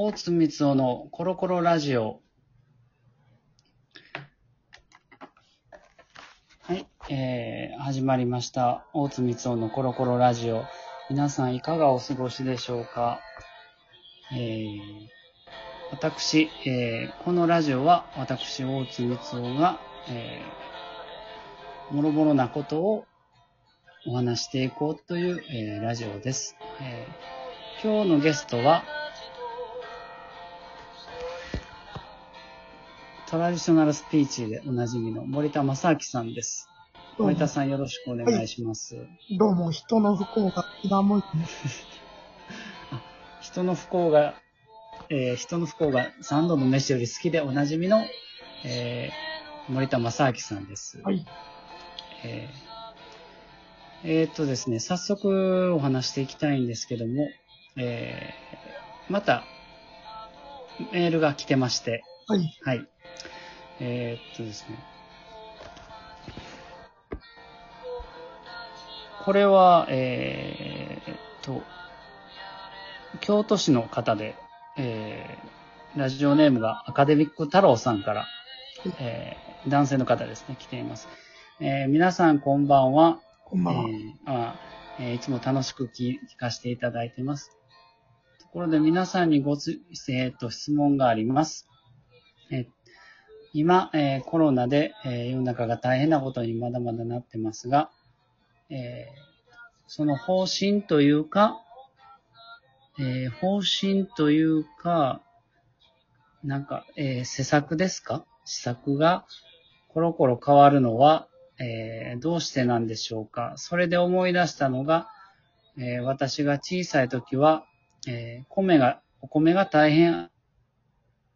大津光雄のコロコロラジオ。はい、えー、始まりました。大津光雄のコロコロラジオ。皆さんいかがお過ごしでしょうか？えー、私、えー、このラジオは私、大津光雄が、えー、もろもろなことをお話していこうという、えーラジオです。えー今日のゲストは、トラディショナルスピーチでおなじみの森田正明さんです。森田さんよろしくお願いします。どうも、人の不幸が気が向いてね。人の不幸が、えー人の不幸が三度の飯より好きでおなじみの、えー森田正明さんです。はい。えーえーっとですね、早速お話していきたいんですけども、えーまたメールが来てまして、はい。はい。えーっとですね。これは、えーっと、京都市の方で、えーラジオネームがアカデミック太郎さんから、えー男性の方ですね、来ています。えー皆さんこんばんは。こんばんは。えーあえーいつも楽しく聞聞かせていただいてます。ところで皆さんにごつ、えーと質問があります。え今、えコロナで、え世の中が大変なことにまだまだなってますが、えその方針というか、え方針というか、なんか、え施策ですか？施策がコロコロ変わるのは、えどうしてなんでしょうか？それで思い出したのが、え私が小さい時は、え米が、お米が大変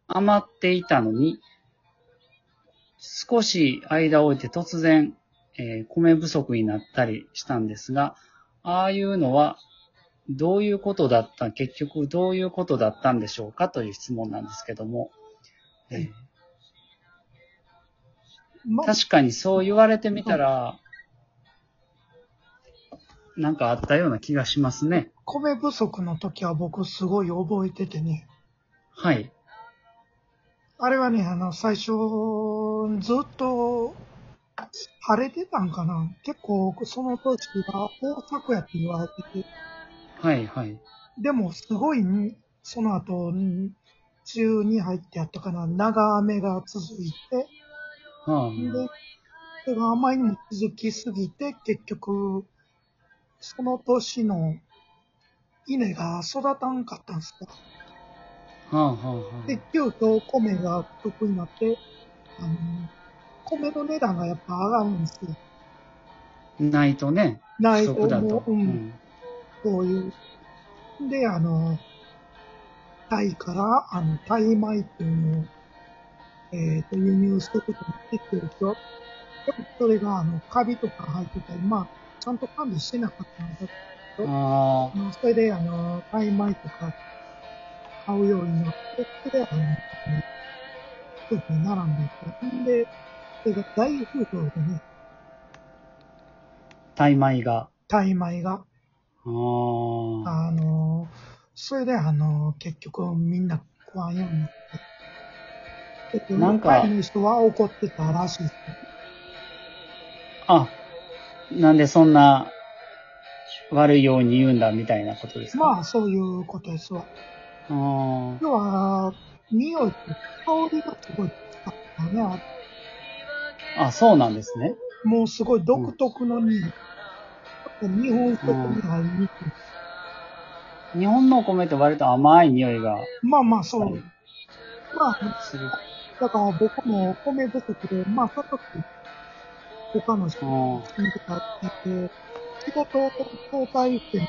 余っていたのに、少し間を置いて突然、えー米不足になったりしたんですが、ああいうのはどういうことだった、結局どういうことだったんでしょうかという質問なんですけども、えーはいま、確かにそう言われてみたら、なんかあったような気がしますね。米不足の時は僕すごい覚えててね。はい。あれはね、あの、最初、ずっと、晴れてたんかな結構、その年が豊作やって言われてて。はい、はい。でも、すごい、その後、梅雨に入ってやったかな長雨が続いて、はで、それがあまりにも続きすぎて、結局、その年の稲が育たんかったんですよ。あ、はあ、はあ、はで、急遽米が不足になって、あの、米の値段がやっぱ上がるんですよ。あ。ないとね、ないと不足だと。もう、うん、そういう。で、あの、タイから、あの、タイ米っていうのを、えっ、と、輸入することにできてると、それが、あの、カビとか入ってたり、まあ、ちゃんと管理してなかったんだけど、あそれで、あの、タイ米とか買うようになって、それで、あの、そうですね、並んでいて。んで、それが大風評でね、あ、タイ米が。タイ米が。ああ。あの、それで、あの、結局みんな食わんようになって。なんかタイの人は怒ってたらしいですあ、なんでそんな悪いように言うんだみたいなことですか？まあ、そういうことですわ。要は、匂いと香りがすごいつかったね。ああ、そうなんですね。もうすごい独特の匂い。日本食に入りにくい。日本のお米って割と甘い匂いがまあまあ、そう。まあ、する。だから僕も米不足で、まあ、その時、他の人あにとかってて、仕事を交代して、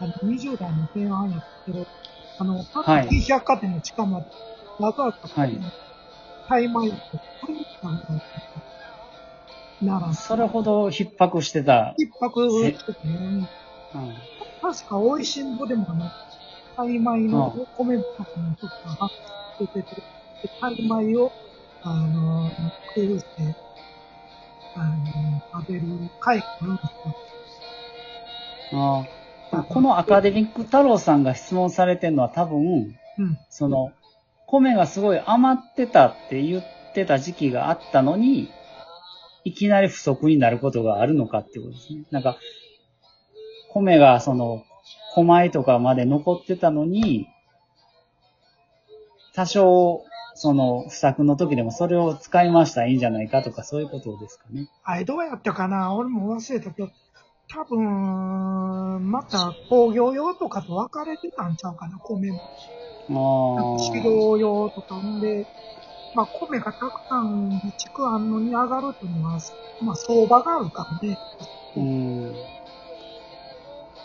あの、20代の前半やったけど、あの、はい。百貨店の地下まで、わざわざ、はい。タイ米を取りに行ったんだなら、それほど逼迫してた。一泊しててね、うん確か美味しんぼでもあの、タイ米の米不足の時が発生してて、でタイ米を、あの、工夫して、あの、食べる会があるんですよ。あーこのアカデミック太郎さんが質問されてるのは多分、うん。その、米がすごい余ってたって言ってた時期があったのに、いきなり不足になることがあるのかっていうことですね。なんか、米がその、米とかまで残ってたのに、多少、その、不作の時でもそれを使いましたらいいんじゃないかとか、そういうことですかね。あれどうやったかな？俺も忘れたけど、多分、また工業用とかと分かれてたんちゃうかな、米も。あ飼料用とかんで、まあ米がたくさん備蓄あんのに上がるっていうのは、まあ相場があるからね。うん。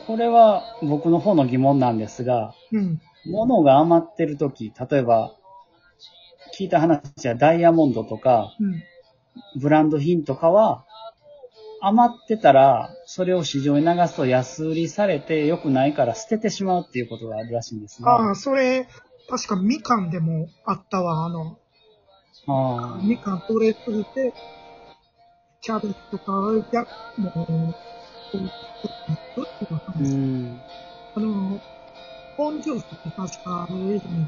これは僕の方の疑問なんですが、うん。物が余ってるとき、例えば、聞いた話はダイヤモンドとか、うん。ブランド品とかは、余ってたら、それを市場に流すと安売りされて良くないから捨ててしまうっていうことがあるらしいんですね。ああ、それ、確かみかんでもあったわ、あの、あみかん取れすぎて、キャベツとか、や、もう、こう、ん。あの、ポンジュースって確か、あの、映像に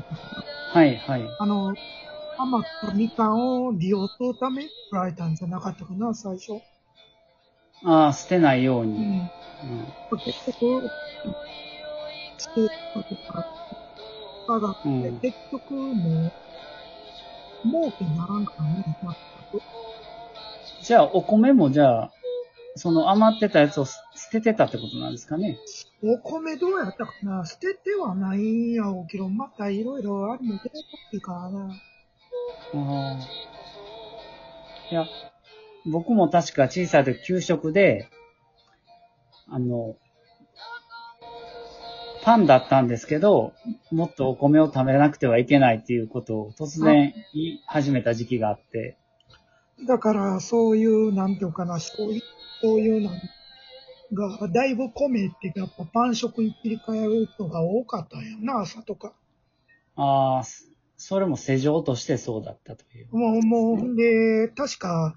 はいはい。あの、余ったみかんを利用するためられたんじゃなかったかな、最初。ああ、捨てないように。うん。うん結局、ステーキとか、下がって、うん結局もう、儲けにならんからね、全く。じゃあ、お米もじゃあ、その余ってたやつを捨ててたってことなんですかね。お米どうやったかな捨ててはないんやろうけど、またいろいろあるの出てくるからな。ああ。いや、僕も確か小さい時給食で、あの、パンだったんですけど、もっとお米を食べなくてはいけないっていうことを突然言い始めた時期があって、だから、そういう、なんていうかな、そういう、そういうのが、だいぶ米ってやっぱパン食に切り替える人が多かったんやな、朝とか。ああ、それも世情としてそうだったという。もう、もう、で、確か、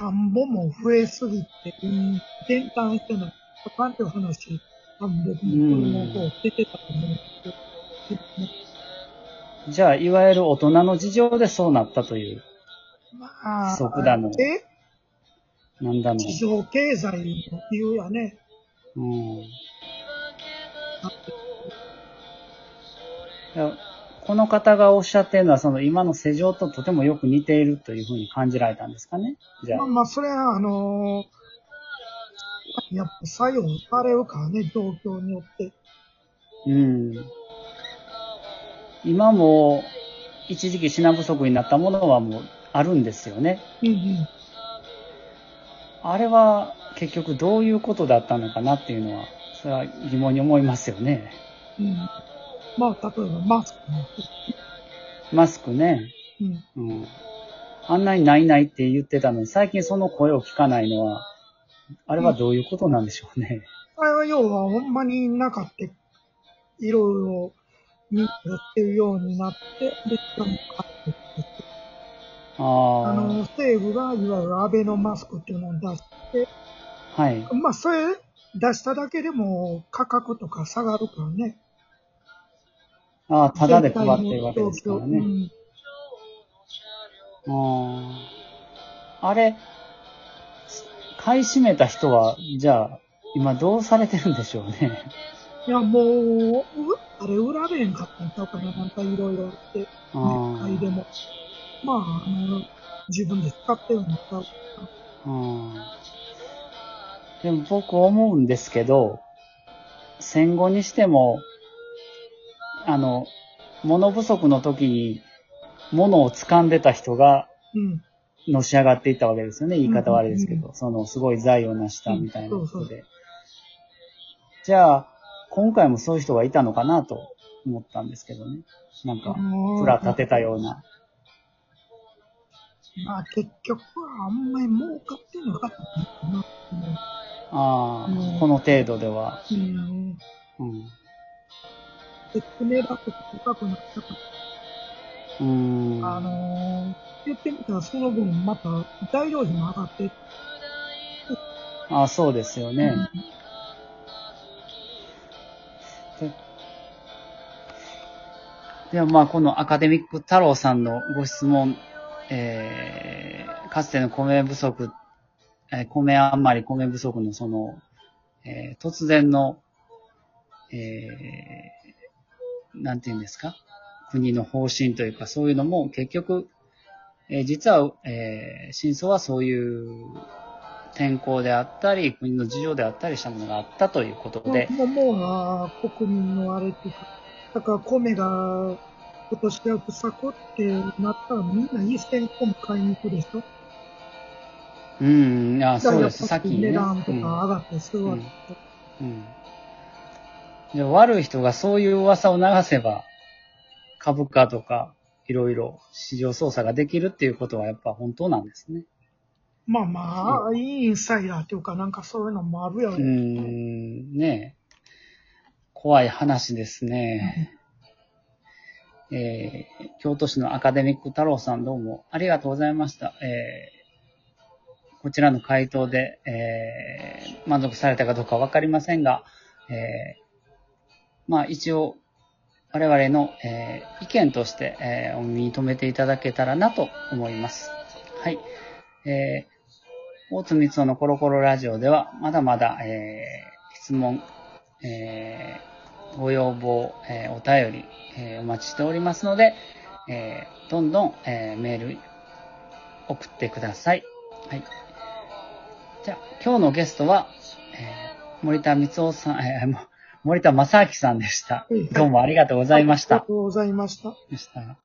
田んぼも増えすぎて、うん、転換してない。あかんっていう話、多分僕も子供出てたと思うんですけど、じゃあ、いわゆる大人の事情でそうなったという、まあ、即だのえなんだの。地上経済の理由やね。うん。いやこの方がおっしゃってるのは、その今の世情ととてもよく似ているというふうに感じられたんですかね？じゃあ。まあまあ、それは、あのやっぱ作用されるからね、状況によって。うん。今も、一時期品不足になったものはもうあるんですよね。うんうん。あれは結局どういうことだったのかなっていうのは、それは疑問に思いますよね。うん。まあ、例えばマスクね。マスクね。うん。うん。あんなにないないって言ってたのに、最近その声を聞かないのは、あれはどういうことなんでしょうね。あれは要はほんまになかって、いろいろやってるようになって、で、しかも買ってああの、政府がいわゆるアベノマスクっていうのを出して、あ。はい。まあ、それ出しただけでも価格とか下がるからね。ああ、ただで配ってるわけですからうね。んああ。あれ、買い占めた人は、じゃあ、今どうされてるんでしょうね。いや、もう、うあれ、売られんかったんちゃうかな、なんかいろいろあって、あ買いでも。まあ、あの、自分で使ってるんだったら、うんでも僕思うんですけど、戦後にしても、あの、物不足の時に物を掴んでた人がうん。のし上がっていったわけですよね。言い方悪いですけうんど、そのすごい財を成したみたいなことで。じゃあ、今回もそういう人がいたのかなと思ったんですけどね。なんか、プラ立てたような。まあ、結局はあんまり儲かってなかったのかな。ああ、うんこの程度では。うん。うん。で、爪だと高くなったかうーん。ら、あのー、言ってみたらその分また材料費も上がって、あそうですよね。ででもまあ、このアカデミック太郎さんのご質問、えー、かつての米不足、えー米余り米不足のその、えー突然の、えー、なんて言うんですか？国の方針というか、そういうのも結局、えー実は、えー真相はそういう天候であったり、国の事情であったりしたものがあったということで、もう、もう国民のあれっていうか、だから米が今年は不作ってなったらみんな1000米買いに行くでしょ？うん、あそうです、さっきね。値段とかうん上がってするわけでうん。で悪い人がそういう噂を流せば、株価とか、いろいろ市場操作ができるっていうことはやっぱ本当なんですね。まあまあ、インサイダーっていうかなんかそういうのもあるよね。ん、ねえ。怖い話ですね。えー、京都市のアカデミック太郎さんどうもありがとうございました。えーこちらの回答で、えー満足されたかどうかわかりませんが、えーまあ一応、我々の、えー意見として、えーお耳に留めていただけたらなと思います。はい。えー、大津光雄のコロコロラジオでは、まだまだ、えー質問、えーご要望、えーお便り、えーお待ちしておりますので、えーどんどん、えーメール送ってください。はい。じゃあ、今日のゲストは、えー森田光雄さん、えー森田正明さんでした。どうもありがとうございました。ありがとうございました。でした